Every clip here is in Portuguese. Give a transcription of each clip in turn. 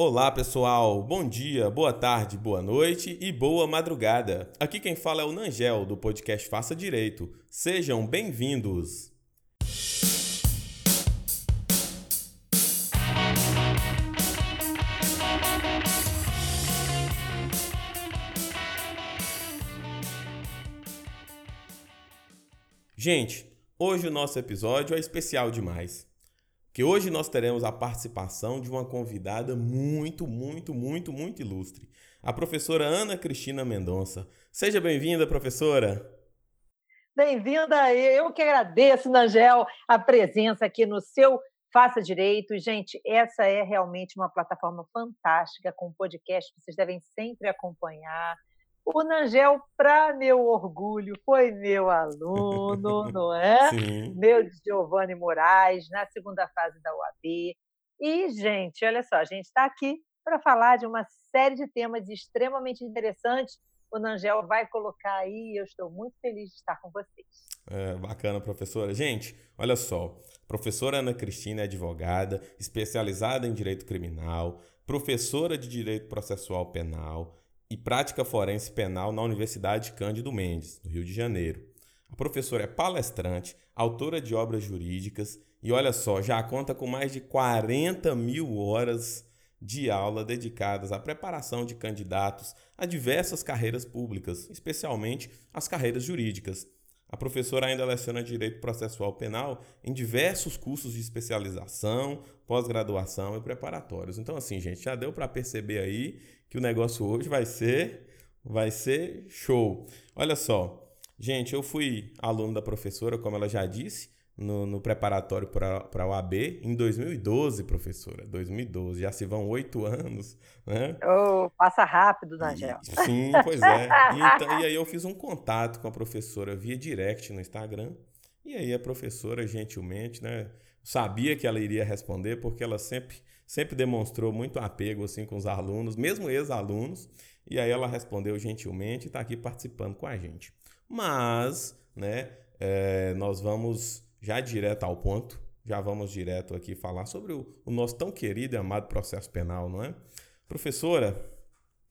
Olá pessoal, bom dia, boa tarde, boa noite e boa madrugada. Aqui quem fala é o Nangel do podcast Faça Direito. Sejam bem-vindos. Gente, hoje o nosso episódio é especial demais que hoje nós teremos a participação de uma convidada muito, muito, muito, muito ilustre, a professora Ana Cristina Mendonça. Seja bem-vinda, professora. Bem-vinda, eu que agradeço, Nangel, a presença aqui no seu Faça Direito. Gente, essa é realmente uma plataforma fantástica com podcast que vocês devem sempre acompanhar. O Nangel, para meu orgulho, foi meu aluno, não é? Sim. Meu Giovanni Moraes, na segunda fase da UAB. E, gente, olha só, a gente está aqui para falar de uma série de temas extremamente interessantes. O Nangel vai colocar aí, eu estou muito feliz de estar com vocês. É, bacana, professora. Gente, olha só. Professora Ana Cristina é advogada, especializada em direito criminal, professora de direito processual penal, e prática forense penal na Universidade Cândido Mendes, no Rio de Janeiro. A professora é palestrante, autora de obras jurídicas e, olha só, já conta com mais de 40 mil horas de aula dedicadas à preparação de candidatos a diversas carreiras públicas, especialmente as carreiras jurídicas. A professora ainda leciona Direito Processual Penal em diversos cursos de especialização, pós-graduação e preparatórios. Então, assim, gente, já deu para perceber aí que o negócio hoje vai ser vai ser show. Olha só, gente, eu fui aluno da professora, como ela já disse, no, no preparatório para a UAB em 2012, professora. 2012, já se vão oito anos, né? Oh, passa rápido, Nagel. Sim, pois é. E, então, e aí eu fiz um contato com a professora via direct no Instagram. E aí a professora, gentilmente, né? Sabia que ela iria responder, porque ela sempre sempre demonstrou muito apego assim com os alunos, mesmo ex-alunos, e aí ela respondeu gentilmente e está aqui participando com a gente. Mas, né, é, nós vamos já direto ao ponto, já vamos direto aqui falar sobre o, o nosso tão querido e amado processo penal, não é? Professora,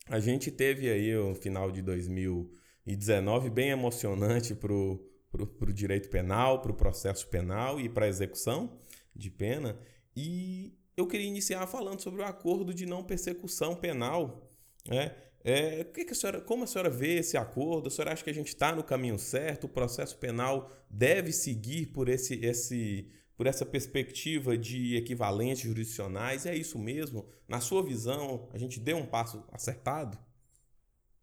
a gente teve aí o final de 2019 bem emocionante para o direito penal, para o processo penal e para a execução de pena. E eu queria iniciar falando sobre o acordo de não persecução penal. Né? É, que que a senhora, como a senhora vê esse acordo? A senhora acha que a gente está no caminho certo? O processo penal deve seguir por, esse, esse, por essa perspectiva de equivalentes jurisdicionais? É isso mesmo? Na sua visão, a gente deu um passo acertado?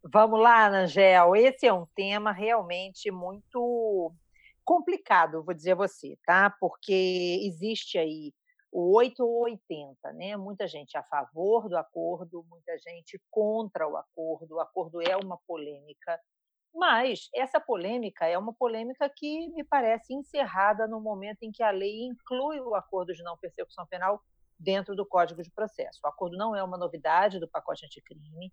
Vamos lá, Angel. Esse é um tema realmente muito complicado, vou dizer a você, tá? Porque existe aí o 8 ou 80, né? Muita gente a favor do acordo, muita gente contra o acordo. O acordo é uma polêmica, mas essa polêmica é uma polêmica que me parece encerrada no momento em que a lei inclui o acordo de não persecução penal dentro do Código de Processo. O acordo não é uma novidade do pacote anticrime,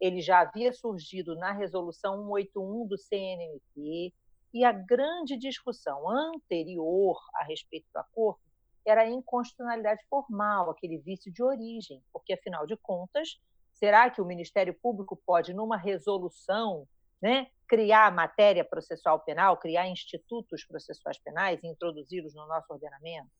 ele já havia surgido na resolução 181 do CNMP, e a grande discussão anterior a respeito do acordo era a inconstitucionalidade formal, aquele vício de origem, porque, afinal de contas, será que o Ministério Público pode, numa resolução, né, criar matéria processual penal, criar institutos processuais penais e introduzi-los no nosso ordenamento?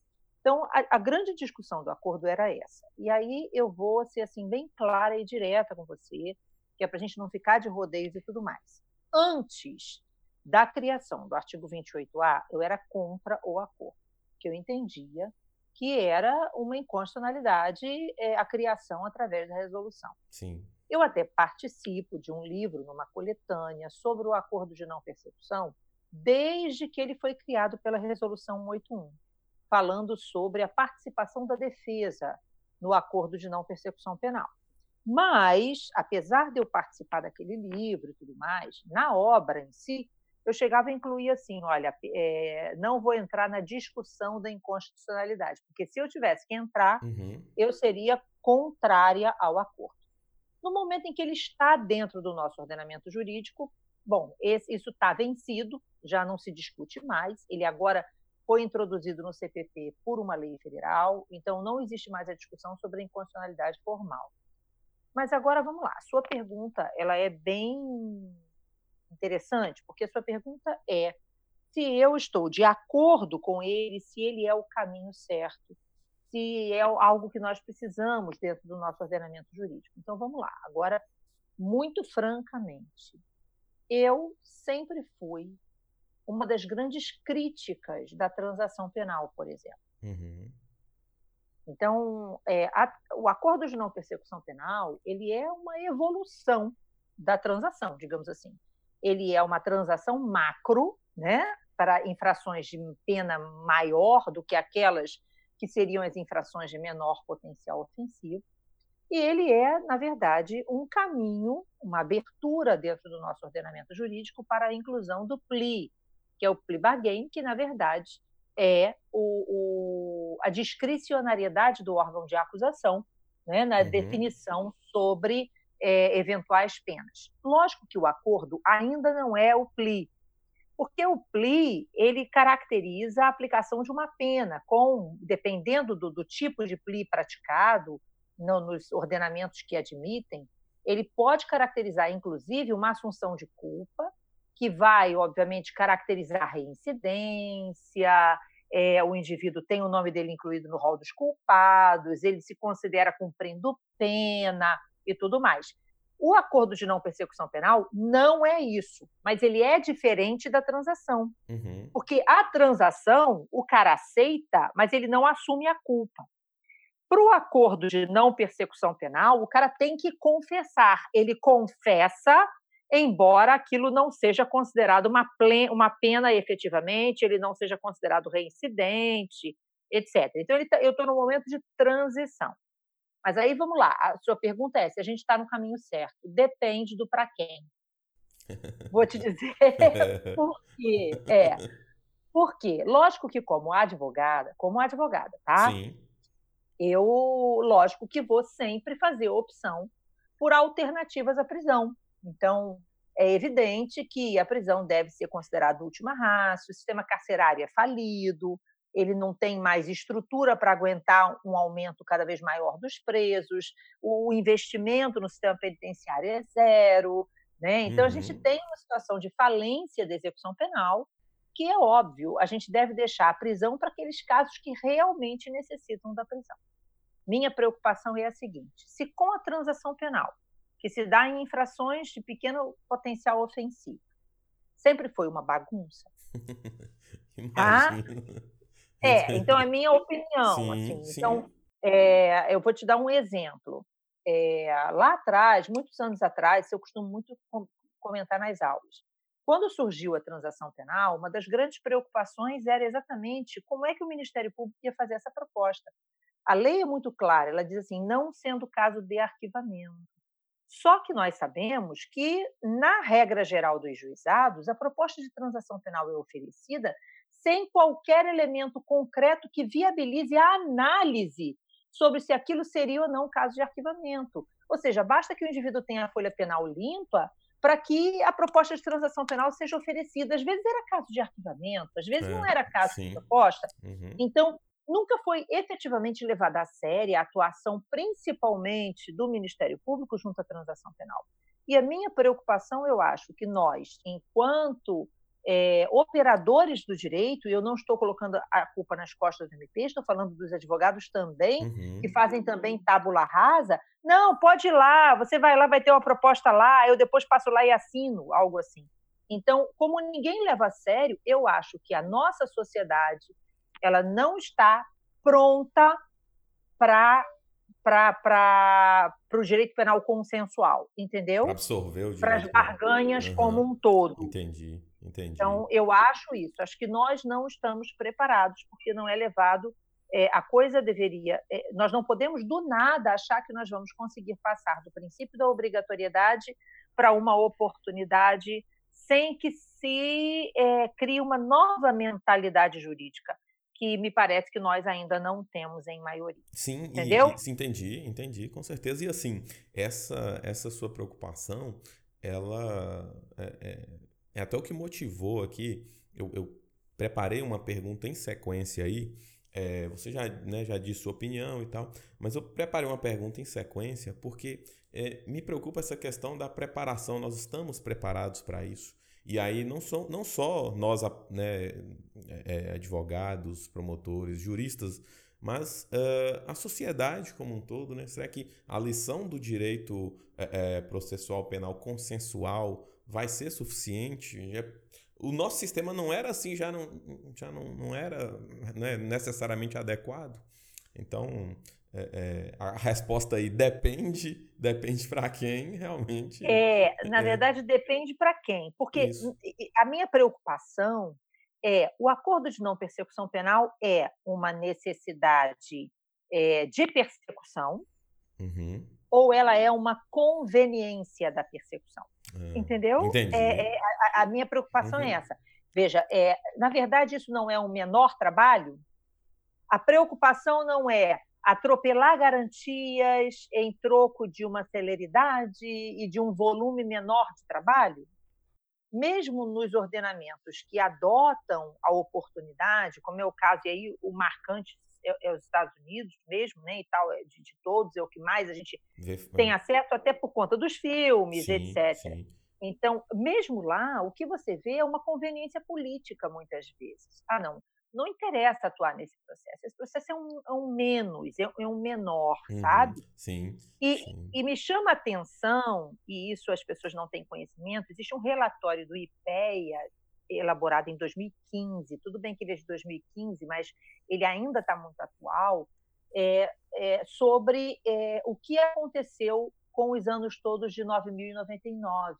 Então, a, a, grande discussão do acordo era essa. E aí eu vou ser assim bem clara e direta com você, que é para a gente não ficar de rodeios e tudo mais. Antes da criação do artigo 28A, eu era contra o acordo que eu entendia que era uma inconstitucionalidade é, a criação através da resolução. Sim. Eu até participo de um livro, numa coletânea, sobre o acordo de não persecução, desde que ele foi criado pela Resolução 181, falando sobre a participação da defesa no acordo de não persecução penal. Mas, apesar de eu participar daquele livro e tudo mais, na obra em si, eu chegava a incluir assim, olha, é, não vou entrar na discussão da inconstitucionalidade, porque se eu tivesse que entrar, uhum. eu seria contrária ao acordo. No momento em que ele está dentro do nosso ordenamento jurídico, bom, esse, isso está vencido, já não se discute mais, ele agora foi introduzido no CPP por uma lei federal, então não existe mais a discussão sobre a inconstitucionalidade formal. Mas agora vamos lá, sua pergunta ela é bem interessante, porque a sua pergunta é se eu estou de acordo com ele, se ele é o caminho certo, se é algo que nós precisamos dentro do nosso ordenamento jurídico. Então vamos lá, agora muito francamente, eu sempre fui uma das grandes críticas da transação penal, por exemplo. Uhum. Então, é, a, o acordo de não persecução penal ele é uma evolução da transação, digamos assim. Ele é uma transação macro, né, para infrações de pena maior do que aquelas que seriam as infrações de menor potencial ofensivo. E ele é, na verdade, um caminho, uma abertura dentro do nosso ordenamento jurídico para a inclusão do PLI, que é o plea bargain, que na verdade é o, o, a discricionariedade do órgão de acusação né, na uhum. definição sobre é, eventuais penas. Lógico que o acordo ainda não é o plea, porque o plea ele caracteriza a aplicação de uma pena, com dependendo do, do tipo de plea praticado no, nos ordenamentos que admitem, ele pode caracterizar inclusive uma assunção de culpa que vai, obviamente, caracterizar a reincidência, é, o indivíduo tem o nome dele incluído no rol dos culpados, ele se considera cumprindo pena e tudo mais. O acordo de não persecução penal não é isso, mas ele é diferente da transação. Uhum. Porque a transação, o cara aceita, mas ele não assume a culpa. Para o acordo de não persecução penal, o cara tem que confessar. Ele confessa embora aquilo não seja considerado uma, uma pena efetivamente, ele não seja considerado reincidente, etc. Então, tá, eu estou no momento de transição. Mas aí vamos lá, a sua pergunta é se a gente está no caminho certo. Depende do para quem. Vou te dizer por quê. É, por quê? Lógico que como advogada, como advogada, tá? Sim. Eu, lógico que vou sempre fazer opção por alternativas à prisão. Então, é evidente que a prisão deve ser considerada última raça, o sistema carcerário é falido, ele não tem mais estrutura para aguentar um aumento cada vez maior dos presos, o investimento no sistema penitenciário é zero. Né? Então, uhum. a gente uhum. tem uma situação de falência da execução penal, que é óbvio, a gente deve deixar a prisão para aqueles casos que realmente necessitam da prisão. Minha preocupação é a seguinte: se com a transação penal que se dá em infrações de pequeno potencial ofensivo. Sempre foi uma bagunça. tá? É, então é minha opinião. Sim, assim. sim. Então, é, eu vou te dar um exemplo. É, lá atrás, muitos anos atrás, eu costumo muito comentar nas aulas. Quando surgiu a transação penal, uma das grandes preocupações era exatamente como é que o Ministério Público ia fazer essa proposta. A lei é muito clara, ela diz assim, não sendo caso de arquivamento. Só que nós sabemos que, na regra geral dos juizados, a proposta de transação penal é oferecida sem qualquer elemento concreto que viabilize a análise sobre se aquilo seria ou não caso de arquivamento. Ou seja, basta que o indivíduo tenha a folha penal limpa para que a proposta de transação penal seja oferecida. Às vezes era caso de arquivamento, às vezes é, não era caso sim. de proposta. Uhum. Então, nunca foi efetivamente levada a sério a atuação, principalmente do Ministério Público, junto à transação penal. E a minha preocupação, eu acho, que nós, enquanto é, operadores do direito, e eu não estou colocando a culpa nas costas do MP, estou falando dos advogados também, uhum. que fazem também tábula rasa. Não, pode ir lá, você vai lá, vai ter uma proposta lá, eu depois passo lá e assino, algo assim. Então, como ninguém leva a sério, eu acho que a nossa sociedade ela não está pronta para para o direito penal consensual, entendeu? Para absorver o direito. Para as barganhas uhum. como um todo. Entendi, entendi. Então, eu acho isso. Acho que nós não estamos preparados, porque não é levado. É, a coisa deveria. É, nós não podemos, do nada, achar que nós vamos conseguir passar do princípio da obrigatoriedade para uma oportunidade sem que se é, crie uma nova mentalidade jurídica que me parece que nós ainda não temos em maioria. Sim, entendeu? E, entendi, entendi, com certeza. E assim, essa, essa sua preocupação, ela é, é, é até o que motivou aqui. Eu, eu preparei uma pergunta em sequência aí. É, você já, né, já disse sua opinião e tal, mas eu preparei uma pergunta em sequência porque é, me preocupa essa questão da preparação. Nós estamos preparados para isso. E aí não, são, não só nós, né, é, advogados, promotores, juristas, mas uh, a sociedade como um todo, né? Será que a lição do direito é, processual penal consensual vai ser suficiente? o nosso sistema não era assim, já não, já não, não era né, necessariamente adequado. Então, é, é, a resposta aí depende, depende para quem realmente. É, na é. verdade, depende para quem. Porque Isso. a minha preocupação é o acordo de não persecução penal é uma necessidade é, de persecução uhum. Ou ela é uma conveniência da persecução. É, Entendeu? É, é, a, a, minha preocupação é uhum. é essa. Veja, é, na verdade, isso não é um menor trabalho. A preocupação não é atropelar garantias em troco de uma celeridade e de um volume menor de trabalho. Mesmo nos ordenamentos que adotam a oportunidade, como é o caso, e aí o marcante é, é os Estados Unidos mesmo, né, e tal, é de, de, todos, é o que mais a gente tem acesso, até por conta dos filmes, sim, etc. Sim. Então, mesmo lá, o que você vê é uma conveniência política, muitas vezes. Ah, não, não interessa atuar nesse processo. Esse processo é um, é um menos, é, é, um menor, uhum, sabe? Sim e, sim. e me chama a atenção, e isso as pessoas não têm conhecimento, existe um relatório do IPEA elaborado em 2015, tudo bem que ele é de 2015, mas ele ainda está muito atual, é, é, sobre é, o que aconteceu com os anos todos de 9.099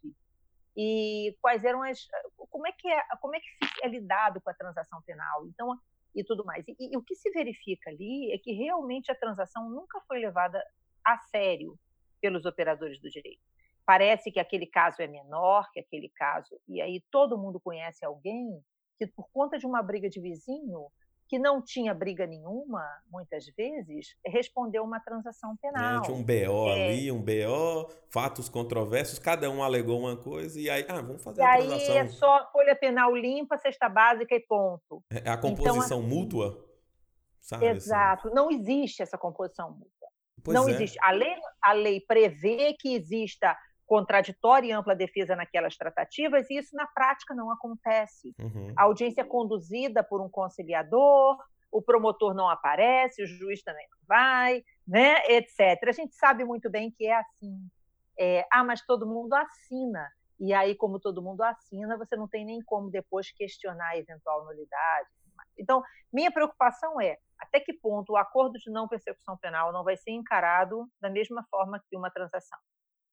e quais eram as como é que é como é que é lidado com a transação penal então e tudo mais. E, e, o que se verifica ali é que realmente a transação nunca foi levada a sério pelos operadores do direito parece que aquele caso é menor que aquele caso, e aí todo mundo conhece alguém que, por conta de uma briga de vizinho, que não tinha briga nenhuma, muitas vezes, respondeu uma transação penal. É, tinha um BO é. ali, um BO, fatos controversos, cada um alegou uma coisa e aí, ah, vamos fazer e a transação. Aí é só folha penal limpa, cesta básica e ponto. É, é a então, composição então, assim, mútua? Sabe, assim? exato, assim. não existe essa composição mútua. Pois não é. existe. A lei, a lei prevê que exista contraditória e ampla defesa naquelas tratativas, e isso na prática não acontece. Uhum. A audiência é conduzida por um conciliador, o promotor não aparece, o juiz também não vai, né, etc. A gente sabe muito bem que é assim. É, ah, mas todo mundo assina. E aí, como todo mundo assina, você não tem nem como depois questionar a eventual nulidade. Então, minha preocupação é até que ponto o acordo de não persecução penal não vai ser encarado da mesma forma que uma transação.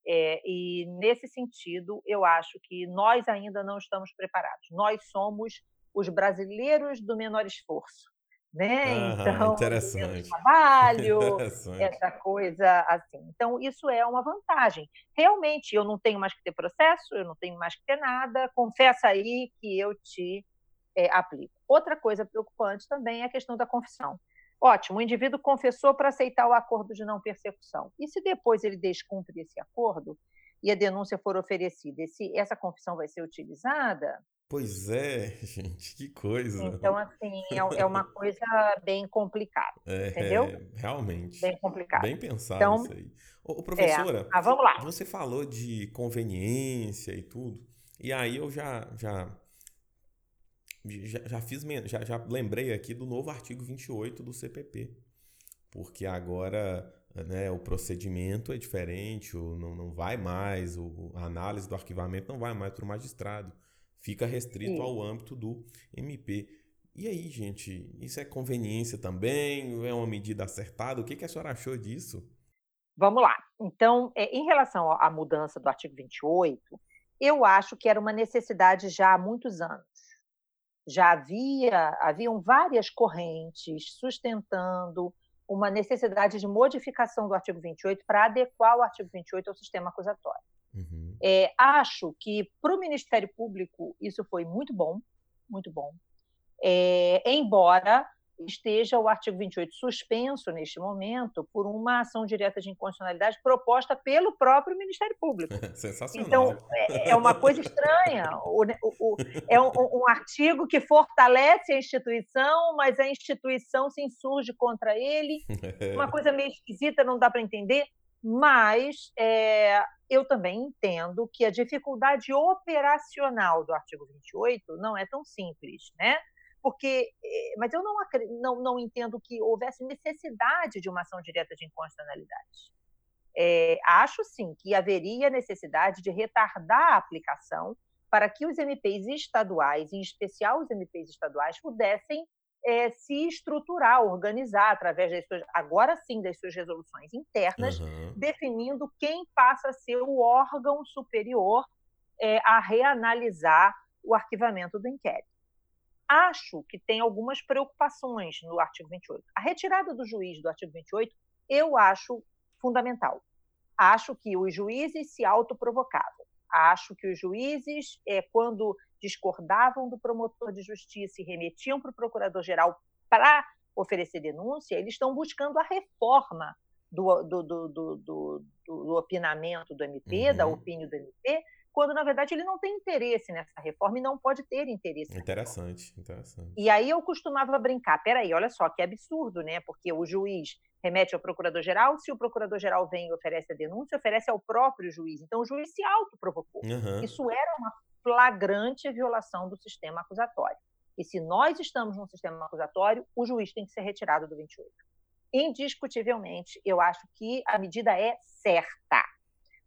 É, e, nesse sentido, eu acho que nós ainda não estamos preparados. Nós somos os brasileiros do menor esforço. Né? Então, interessante. trabalho, interessante. essa coisa assim. Então, isso é uma vantagem. Realmente, eu não tenho mais que ter processo, eu não tenho mais que ter nada, confessa aí que eu te é, aplico. Outra coisa preocupante também é a questão da confissão. Ótimo, o indivíduo confessou para aceitar o acordo de não persecução. E se depois ele descumpre esse acordo e a denúncia for oferecida, esse, essa confissão vai ser utilizada? Pois é, gente, que coisa. Então, assim, é, é uma coisa bem complicada, é, entendeu? É, realmente. Bem complicado. Bem pensado então, isso aí. Ô, professora, é. ah, vamos lá. você falou de conveniência e tudo, e aí eu já, já já, já fiz já, já lembrei aqui do novo artigo 28 do CPP, porque agora né, o procedimento é diferente, o, não, não vai mais, o, a análise do arquivamento não vai mais para o magistrado, fica restrito Sim. ao âmbito do MP. E aí, gente, isso é conveniência também? É uma medida acertada? O que, que a senhora achou disso? Vamos lá. Então, é, em relação à mudança do artigo 28, eu acho que era uma necessidade já há muitos anos já havia haviam várias correntes sustentando uma necessidade de modificação do artigo 28 para adequar o artigo 28 ao sistema acusatório. Uhum. É, acho que para o Ministério Público isso foi muito bom, muito bom. É, embora esteja o artigo 28 suspenso neste momento por uma ação direta de inconstitucionalidade proposta pelo próprio Ministério Público. Sensacional. Então, é, é uma coisa estranha. O, o, o, é um, um, artigo que fortalece a instituição, mas a instituição se insurge contra ele. Uma coisa meio esquisita, não dá para entender. Mas é, eu também entendo que a dificuldade operacional do artigo 28 não é tão simples, né? Porque, eh, mas eu não, não, não entendo que houvesse necessidade de uma ação direta de inconstitucionalidade. É, acho sim que haveria necessidade de retardar a aplicação para que os MPs estaduais, em especial os MPs estaduais, pudessem é, se estruturar, organizar através das suas, agora sim, das suas resoluções internas, uhum. definindo quem passa a ser o órgão superior é, a reanalisar o arquivamento do inquérito acho que tem algumas preocupações no artigo 28. A retirada do juiz do artigo 28 eu acho fundamental. Acho que os juízes se autoprovocavam. Acho que os juízes, é, quando discordavam do promotor de justiça e remetiam para o procurador-geral para oferecer denúncia, eles estão buscando a reforma do, do, do, do, do opinamento do MP, uhum. da opinião do MP, quando na verdade ele não tem interesse nessa reforma e não pode ter interesse. Interessante, interessante. E aí eu costumava brincar, peraí, olha só que absurdo, né? Porque o juiz remete ao procurador-geral, se o procurador-geral vem e oferece a denúncia, oferece ao próprio juiz. Então o juiz se autoprovocou. Uhum. Isso era uma flagrante violação do sistema acusatório. E se nós estamos num sistema acusatório, o juiz tem que ser retirado do 28. Indiscutivelmente, eu acho que a medida é certa.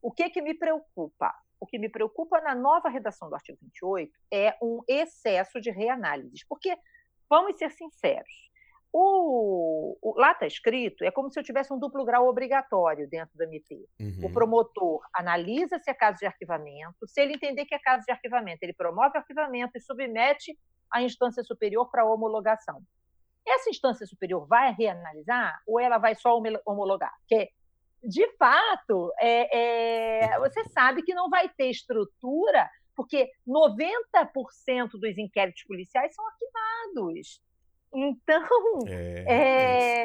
O que, que me preocupa? O que me preocupa na nova redação do artigo 28 é um excesso de reanálises. Porque, vamos ser sinceros, o, o, lá está escrito, é como se eu tivesse um duplo grau obrigatório dentro do MP. Uhum. O promotor analisa se é caso de arquivamento, se ele entender que é caso de arquivamento, ele promove o arquivamento e submete à instância superior para homologação. Essa instância superior vai reanalisar ou ela vai só homologar? Que de fato, é, é, você sabe que não vai ter estrutura, porque 90% dos inquéritos policiais são arquivados. Então, é, é,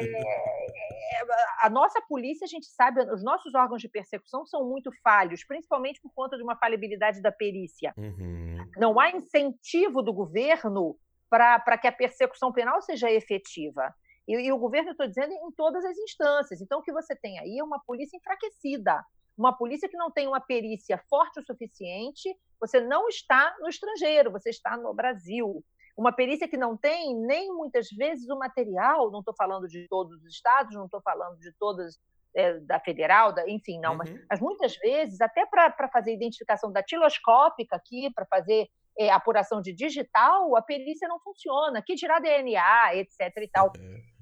a nossa polícia, a gente sabe, os nossos órgãos de persecução são muito falhos, principalmente por conta de uma falibilidade da perícia. Uhum. Não há incentivo do governo para que a persecução penal seja efetiva. E, e o governo, estou dizendo, em todas as instâncias. Então, o que você tem aí é uma polícia enfraquecida, uma polícia que não tem uma perícia forte o suficiente. Você não está no estrangeiro, você está no Brasil. Uma perícia que não tem nem muitas vezes o material, não estou falando de todos os estados, não estou falando de todas é, da federal, da, enfim, não, uhum. mas, mas, muitas vezes, até para fazer identificação datiloscópica aqui, para fazer é, apuração de digital, a perícia não funciona. Que dirá DNA, etc. e tal. É.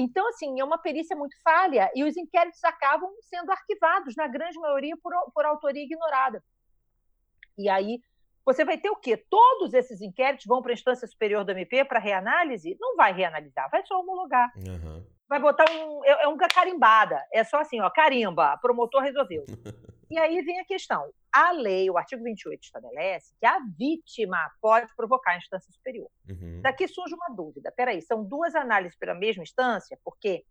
Então, assim, é uma perícia muito falha e os inquéritos acabam sendo arquivados, na grande maioria, por, por autoria ignorada. E aí, você vai ter o quê? Todos esses inquéritos vão para a instância superior do MP para reanálise? Não vai reanalisar, vai só homologar. Uhum. Vai botar um. É, é um carimbada. É só assim, ó, carimba, promotor resolveu. E aí vem a questão. A lei, o artigo 28, estabelece que a vítima pode provocar a instância superior. Uhum. Daqui surge uma dúvida. Peraí, são duas análises pela mesma instância? Porque,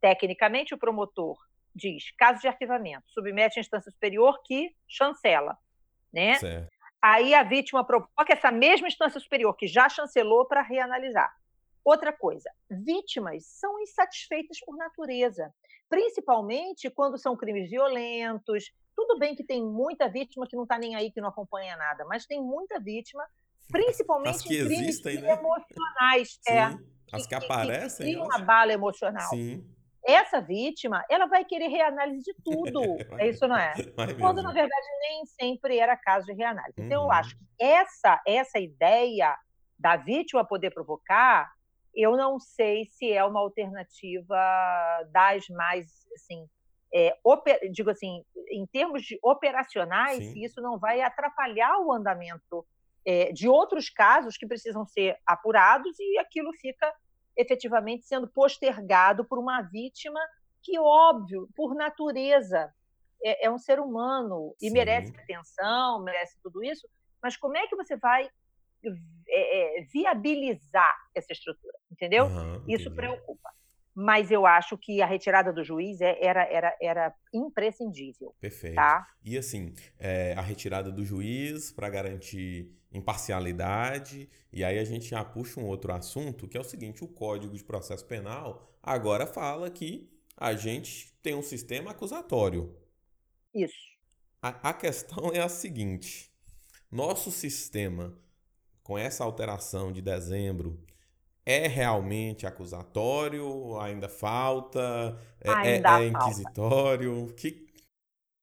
tecnicamente, o promotor diz, caso de arquivamento, submete à instância superior que chancela. Né? Certo. Aí a vítima provoca essa mesma instância superior que já chancelou para reanalisar. Outra coisa, vítimas são insatisfeitas por natureza, principalmente quando são crimes violentos, tudo bem que tem muita vítima que não está nem aí, que não acompanha nada, mas tem muita vítima, principalmente que em crimes existem, né? emocionais. Sim, é, as que, que aparecem. Que, que uma bala emocional. Sim. Essa vítima, ela vai querer reanálise de tudo. é isso, não é? Quando, na verdade, nem sempre era caso de reanálise. Uhum. Então, eu acho uhum. que essa, essa ideia da vítima poder provocar, eu não sei se é uma alternativa das mais, assim, é, oper, digo assim, em termos de operacionais, Sim. isso não vai atrapalhar o andamento é, de outros casos que precisam ser apurados e aquilo fica efetivamente sendo postergado por uma vítima que, óbvio, por natureza, é, é um ser humano e Sim. merece atenção, merece tudo isso, mas como é que você vai é, viabilizar essa estrutura, entendeu? Uhum, Isso preocupa. Mas eu acho que a retirada do juiz é, era, era, era imprescindível. Perfeito. Tá? E assim, é, a retirada do juiz para garantir imparcialidade. E aí a gente já puxa um outro assunto, que é o seguinte: o Código de Processo Penal agora fala que a gente tem um sistema acusatório. Isso. A, a questão é a seguinte: nosso sistema, com essa alteração de dezembro, é realmente acusatório? Ainda falta? É, é ainda é, é inquisitório? Que...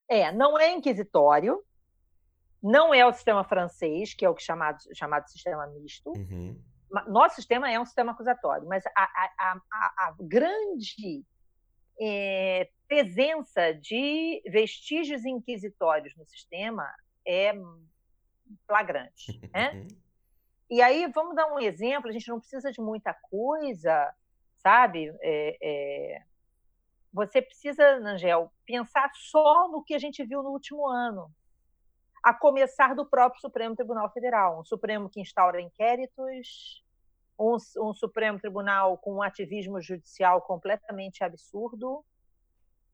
É, não é inquisitório. Não é o sistema francês, que é o que chamado, chamado sistema misto. Uhum. Nosso sistema é um sistema acusatório, mas a, a, a, a grande é, presença de vestígios inquisitórios no sistema é flagrante. Né? Uhum. E aí, vamos dar um exemplo, a gente não precisa de muita coisa, sabe? É, é, você precisa, Angel, pensar só no que a gente viu no último ano, a começar do próprio Supremo Tribunal Federal, um Supremo que instaura inquéritos, um, um Supremo Tribunal com um ativismo judicial completamente absurdo,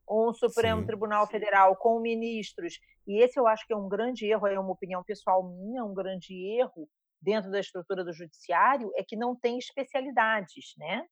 um Supremo Sim. Tribunal Federal com ministros, e esse eu acho que é um grande erro, é uma opinião pessoal minha, um grande erro dentro da estrutura do judiciário, é que não tem especialidades, né?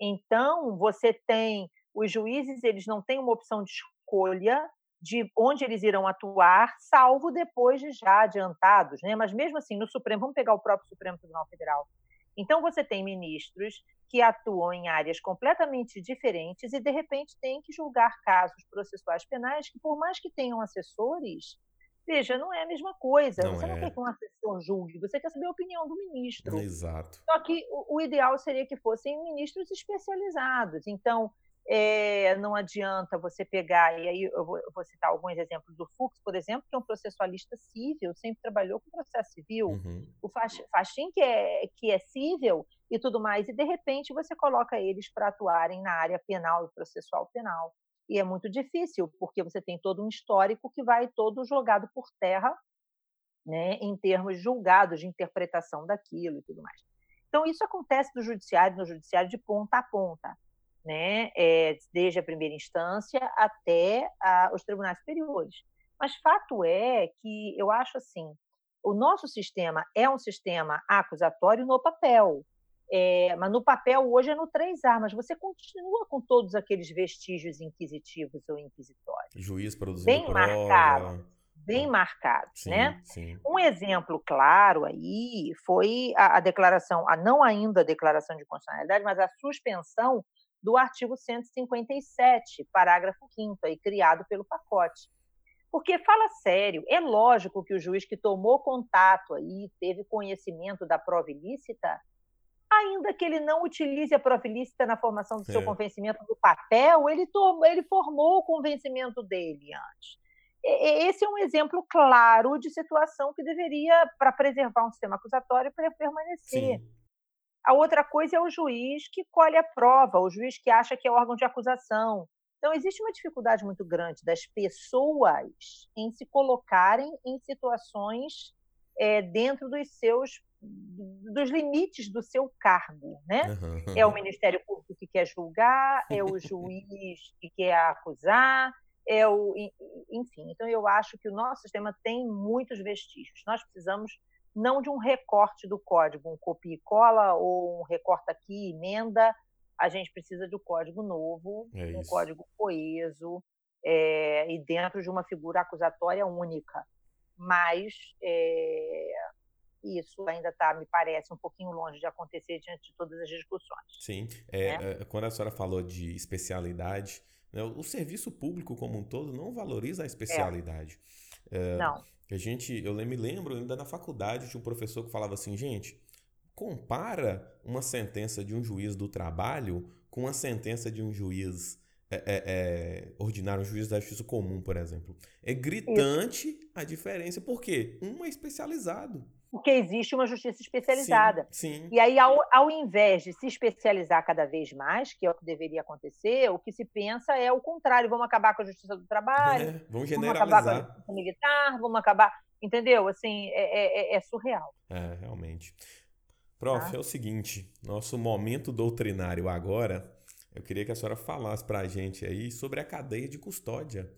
Então, você tem os juízes, eles não têm uma opção de escolha de onde eles irão atuar, salvo depois de já adiantados, né? Mas mesmo assim, no Supremo, vamos pegar o próprio Supremo Tribunal Federal. Então, você tem ministros que atuam em áreas completamente diferentes e, de repente, têm que julgar casos processuais penais que, por mais que tenham assessores, veja, não é a mesma coisa. Não você é. não quer que um assessor julgue, você quer saber a opinião do ministro. Exato. Só que o, o ideal seria que fossem ministros especializados. Então, é, não adianta você pegar, e aí eu vou, eu vou, citar alguns exemplos do Fux, por exemplo, que é um processualista civil, sempre trabalhou com processo civil, uhum. o Faxin, que é, que é civil e tudo mais, e de repente você coloca eles para atuarem na área penal e processual penal. E é muito difícil, porque você tem todo um histórico que vai todo jogado por terra, né, em termos julgados de interpretação daquilo e tudo mais. Então, isso acontece no judiciário, no judiciário de ponta a ponta né, é, desde a primeira instância até a, os tribunais superiores. Mas fato é que eu acho assim, o nosso sistema é um sistema acusatório no papel, é, mas no papel hoje é no 3A, mas você continua com todos aqueles vestígios inquisitivos ou inquisitórios. Juiz produzindo bem prova. marcado, bem marcado, sim, né? Sim. Um exemplo claro aí foi a, a declaração, a não ainda a declaração de constitucionalidade, mas a suspensão do artigo 157, parágrafo 5 aí criado pelo pacote. Porque fala sério, é lógico que o juiz que tomou contato aí, teve conhecimento da prova ilícita, ainda que ele não utilize a prova ilícita na formação do é. seu convencimento do papel, ele, tomou, ele formou o convencimento dele antes. Esse é um exemplo claro de situação que deveria, para preservar um sistema acusatório, para permanecer. Sim. A outra coisa é o juiz que colhe a prova, o juiz que acha que é órgão de acusação. Então, existe uma dificuldade muito grande das pessoas em se colocarem em situações é, dentro dos seus dos limites do seu cargo, né? Uhum. É o Ministério Público que quer julgar, é o juiz que quer acusar, é o enfim. Então eu acho que o nosso sistema tem muitos vestígios. Nós precisamos não de um recorte do código, um copia e cola ou um recorte aqui, emenda. A gente precisa de um código novo, é um código coeso é, e dentro de uma figura acusatória única. Mas é, isso ainda está, me parece, um pouquinho longe de acontecer diante de todas as discussões. Sim. Né? quando a senhora falou de especialidade, né, o serviço público como um todo não valoriza a especialidade. não. A gente, eu me lembro ainda na faculdade de um professor que falava assim, gente, compara uma sentença de um juiz do trabalho com uma sentença de um juiz é, é, é, ordinário, um juiz da justiça comum, por exemplo. É gritante Isso. a diferença, porque um é especializado. Porque existe uma justiça especializada. Sim, sim. E aí, ao, ao invés de se especializar cada vez mais, que é o que deveria acontecer, o que se pensa é o contrário: vamos acabar com a justiça do trabalho, é, vamos. Vamos acabar com a justiça militar, vamos acabar. Entendeu? Assim, é, é, é surreal. É, realmente. Prof, tá? é o seguinte: nosso momento doutrinário agora eu queria que a senhora falasse para a gente aí sobre a cadeia de custódia.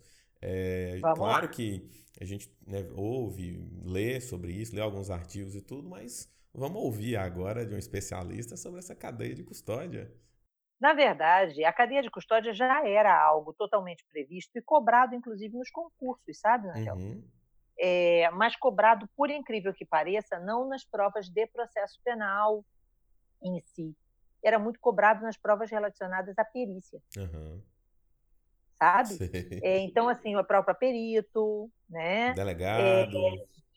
É, claro lá. que a gente né, ouve, lê sobre isso, lê alguns artigos e tudo, mas vamos ouvir agora de um especialista sobre essa cadeia de custódia. Na verdade, a cadeia de custódia já era algo totalmente previsto e cobrado, inclusive, nos concursos, sabe, Angel? Uhum. É, mas cobrado, por incrível que pareça, não nas provas de processo penal em si, era muito cobrado nas provas relacionadas à perícia. Uhum. Sabe? É, então, assim, o próprio perito, né? Delegado.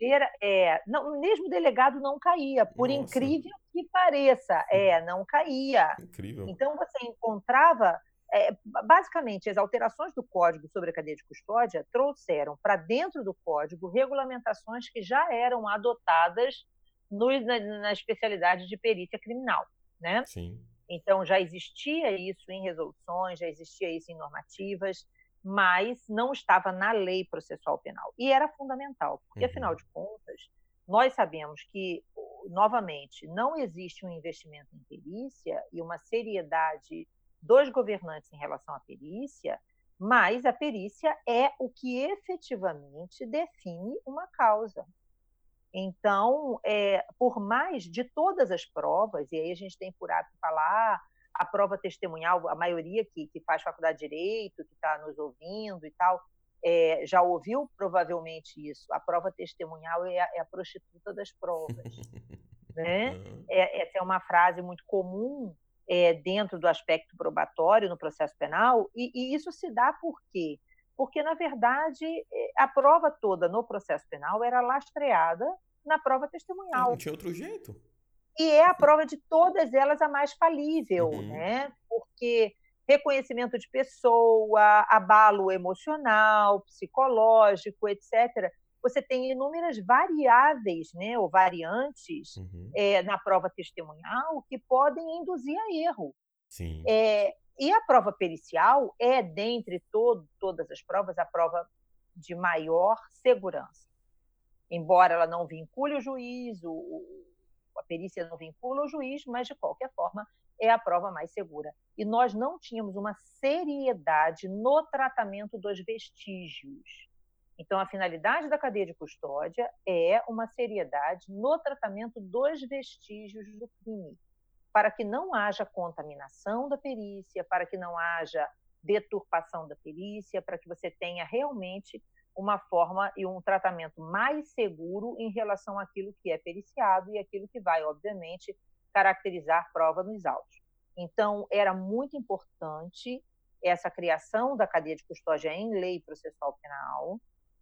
É, é, não, mesmo delegado não caía, por Nossa. incrível que pareça. É, não caía. Incrível. Então, você encontrava é, basicamente, as alterações do código sobre a cadeia de custódia trouxeram para dentro do código regulamentações que já eram adotadas no, na, na, especialidade de perícia criminal né? Sim. Então já existia isso em resoluções, já existia isso em normativas, mas não estava na lei processual penal. E era fundamental, porque uhum. afinal de contas, nós sabemos que, novamente, não existe um investimento em perícia e uma seriedade dos governantes em relação à perícia, mas a perícia é o que efetivamente define uma causa. Então, é, por mais de todas as provas, e aí a gente tem por hábito falar a prova testemunhal, a maioria que, que faz faculdade de Direito, que está nos ouvindo e tal, é, já ouviu provavelmente isso. A prova testemunhal é a, é a prostituta das provas. né? É, essa é uma frase muito comum é, dentro do aspecto probatório no processo penal, e, e, isso se dá por quê? Porque, na verdade, eh, a prova toda no processo penal era lastreada na prova testemunhal. Não tinha outro jeito. E é a prova de todas elas a mais falível, uhum. né? Porque reconhecimento de pessoa, abalo emocional, psicológico, etc. Você tem inúmeras variáveis, né, ou variantes uhum. é, na prova testemunhal que podem induzir a erro. Sim. É, e a prova pericial é, dentre todo, todas as provas, a prova de maior segurança. Embora ela não vincule o juiz, o, a perícia não vincula o juiz, mas, de qualquer forma, é a prova mais segura. E nós não tínhamos uma seriedade no tratamento dos vestígios. Então, a finalidade da cadeia de custódia é uma seriedade no tratamento dos vestígios do crime para que não haja contaminação da perícia, para que não haja deturpação da perícia, para que você tenha realmente uma forma e um tratamento mais seguro em relação àquilo que é periciado e aquilo que vai, obviamente, caracterizar prova nos autos. Então, era muito importante essa criação da cadeia de custódia em lei processual penal,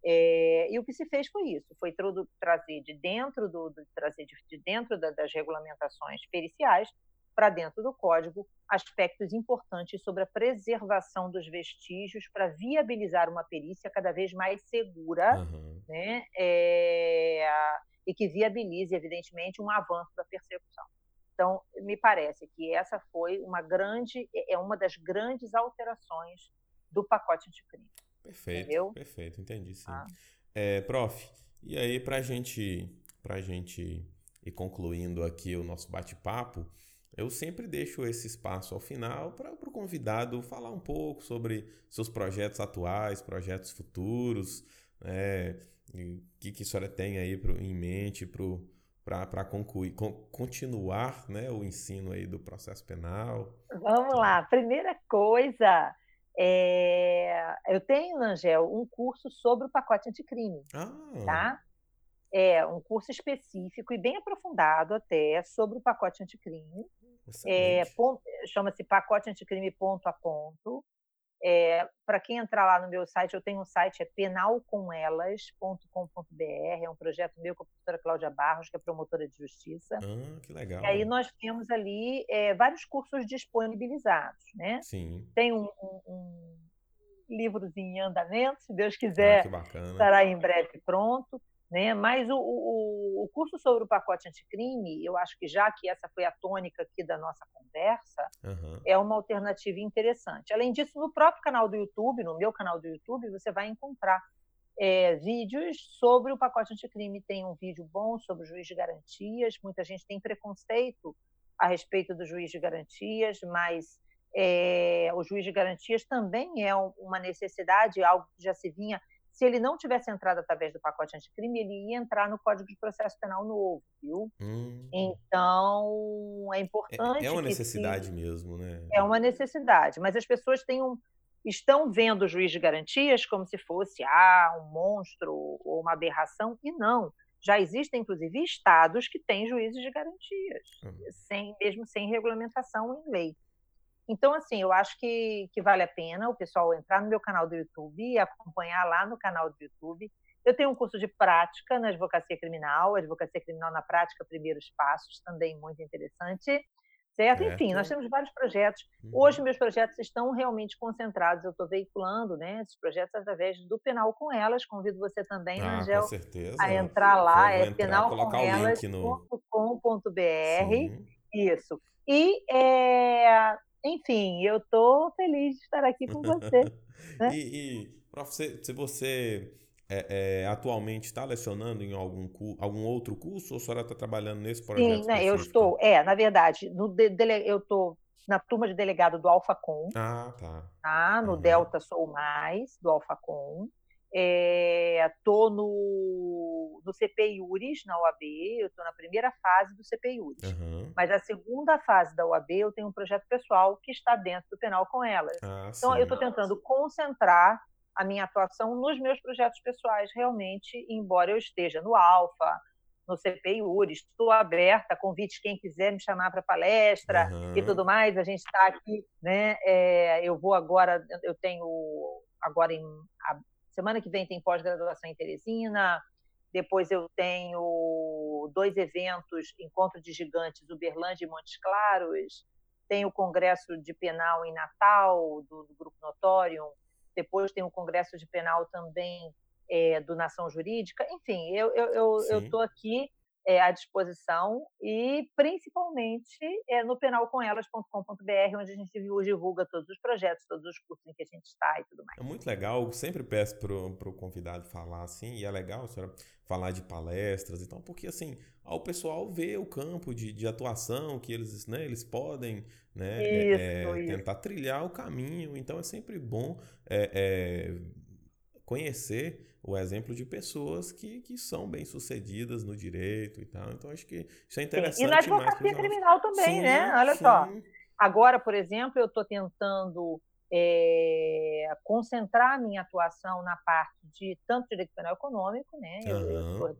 é, e o que se fez foi isso, foi trazer de dentro do, do trazer de, de dentro da, das regulamentações periciais para dentro do código aspectos importantes sobre a preservação dos vestígios para viabilizar uma perícia cada vez mais segura, uhum. né? É, e que viabilize, evidentemente, um avanço da persecução. Então, me parece que essa foi uma grande, é, é uma das grandes alterações do pacote anticrime. Perfeito, Entendeu? perfeito, entendi sim. Ah. É, prof, e aí para gente, a gente ir concluindo aqui o nosso bate-papo, eu sempre deixo esse espaço ao final para o convidado falar um pouco sobre seus projetos atuais, projetos futuros, né? o que, que a senhora tem aí pro, em mente para concluir, continuar né, o ensino aí do processo penal? Vamos lá. Primeira coisa, é, eu tenho, Angel, um curso sobre o pacote anticrime. Ah. Tá? É um curso específico e bem aprofundado até sobre o pacote anticrime. É, Chama-se pacote anticrime ponto a ponto. É, Para quem entrar lá no meu site, eu tenho um site, é penalcomelas.com.br, é um projeto meu com a professora Cláudia Barros, que é promotora de justiça. Ah, que legal. E aí nós temos ali é, vários cursos disponibilizados, né? Sim. Tem um, um, um livrozinho em andamento, se Deus Ah, quiser, que bacana. estará em breve pronto. Né? Mas o, o, o curso sobre o pacote anticrime, eu acho que já que essa foi a tônica aqui da nossa conversa, Aham. é uma alternativa interessante. Além disso, no próprio canal do YouTube, no meu canal do YouTube, você vai encontrar é, vídeos sobre o pacote anticrime. Tem um vídeo bom sobre o juiz de garantias. Muita gente tem preconceito a respeito do juiz de garantias, mas é, o juiz de garantias também é um- uma necessidade, algo que já se vinha. Se ele não tivesse entrado através do pacote anticrime, ele ia entrar no Código de Processo Penal novo, viu? Hum. Então, é É, importante é uma que se- necessidade mesmo, né? é uma necessidade, mas as pessoas têm um, estão vendo o juiz de garantias como se fosse ah, um monstro ou uma aberração, e não. Já existem, inclusive, estados que têm juízes de garantias, Hum. sem, mesmo sem regulamentação em lei. Então, assim, eu acho que, que vale a pena o pessoal entrar no meu canal do YouTube e acompanhar lá no canal do YouTube. Eu tenho um curso de prática na advocacia criminal, advocacia criminal na prática, primeiros passos, também muito interessante. Certo? Enfim, nós temos vários projetos. Uhum. Hoje, meus projetos estão realmente concentrados. Eu estou veiculando né, esses projetos através do Penal com Elas. Convido você também, Ah, Angel, com certeza. a entrar lá. É no. penalcomelas.com.br. Sim. Isso. E, é, enfim, eu estou feliz de estar aqui com você. né? E, e prof, se, se você é, é, atualmente está lecionando em algum, algum outro curso ou a senhora está trabalhando nesse projeto Sim, né, eu estou. É, na verdade, no de- dele- eu estou na turma de delegado do Alfacom. Ah, tá. tá? No Uhum. Delta Sou Mais, do Alfacom. Estou no, no CP Iuris, na OAB, eu estou na primeira fase do CP Iuris. Aham. Mas a segunda fase da OAB, eu tenho um projeto pessoal que está dentro do penal com elas. Ah, Então, eu sim. estou tentando concentrar a minha atuação nos meus projetos pessoais, realmente, embora eu esteja no Alfa, no CP Iuris, estou aberta, convite quem quiser me chamar para palestra, e Aham. tudo mais. A gente está aqui, né? é, eu vou agora, eu tenho agora em a semana que vem tem pós-graduação em Teresina. Depois eu tenho dois eventos, Encontro de Gigantes, Uberlândia e Montes Claros. Tem o Congresso de Penal em Natal, do, do Grupo Notorium. Depois tem o Congresso de Penal também é, do Nação Jurídica. Enfim, eu estou eu, eu, tô aqui é, à disposição e principalmente é, no penalcomelas.com.br, onde a gente divulga todos os projetos, todos os cursos em que a gente está e tudo mais. É muito legal, eu sempre peço pro, pro convidado falar assim, e é legal a senhora falar de palestras e tal, porque assim, ao pessoal ver o campo de, de atuação que eles, né, eles podem né, é, Isso, é, isso. tentar trilhar o caminho, então é sempre bom é, é, conhecer o exemplo de pessoas que, que são bem-sucedidas no direito e tal, então acho que isso é Sim, interessante E na advocacia criminal também, Sim, né? Olha só. sim. Agora, por exemplo, eu estou tentando é, concentrar a minha atuação na parte de tanto direito penal econômico, né? Eu, eu sou do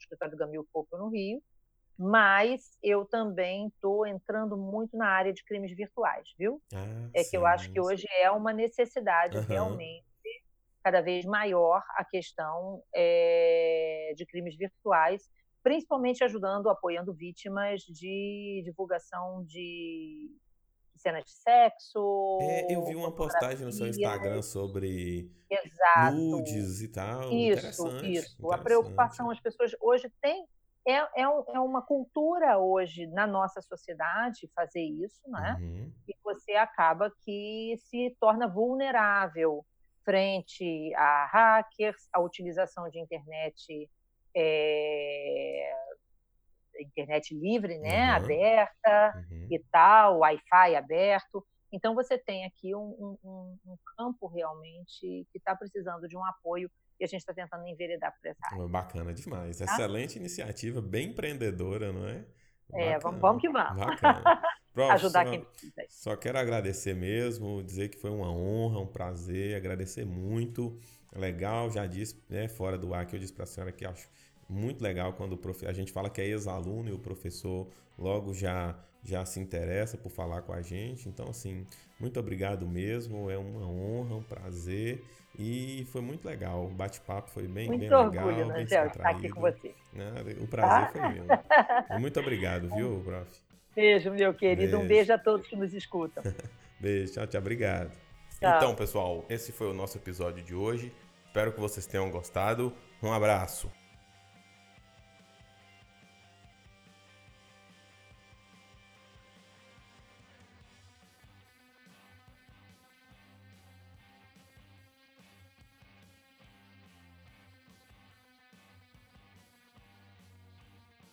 escritório do Gamil Pouco no Rio, mas eu também estou entrando muito na área de crimes virtuais, viu? Ah, É que eu acho que sim. hoje é uma necessidade Aham. realmente cada vez maior a questão é, de crimes virtuais, principalmente ajudando, apoiando vítimas de divulgação de cenas de sexo. É, eu vi uma postagem no seu. Instagram sobre Exato. nudes e tal. Isso, interessante, isso. A interessante. preocupação, as pessoas hoje têm. É, é, um- é uma cultura hoje na nossa sociedade fazer isso, né? Uhum. e você acaba que se torna vulnerável frente a hackers, a utilização de internet é, internet livre, né, Uhum. aberta Uhum. e tal, Wi-Fi aberto. Então você tem aqui um, um- um campo realmente que está precisando de um apoio e a gente está tentando enveredar por essa área. Bacana demais. Tá? Excelente iniciativa, bem empreendedora, não é? É, vamos, Bacana, vamos que vamos. Bacana. Prof, Ajudar só, quem precisa. só quero agradecer mesmo, dizer que foi uma honra, um prazer, agradecer muito. Legal, já disse, né, fora do ar que eu disse para a senhora que acho Muito legal quando o prof... a gente fala que é ex-aluno e o professor logo já já se interessa por falar com a gente. Então, assim, muito obrigado mesmo. É uma honra, um prazer. E foi muito legal. O bate-papo foi bem, muito bem orgulho, legal. Né, bem estar aqui com você. O prazer foi meu. Muito obrigado, viu, prof? Beijo, meu querido. Beijo. Um beijo a todos que nos escutam. beijo, tchau, tchau. Obrigado. Tchau. Então, pessoal, esse foi o nosso episódio de hoje. Espero que vocês tenham gostado. Um abraço.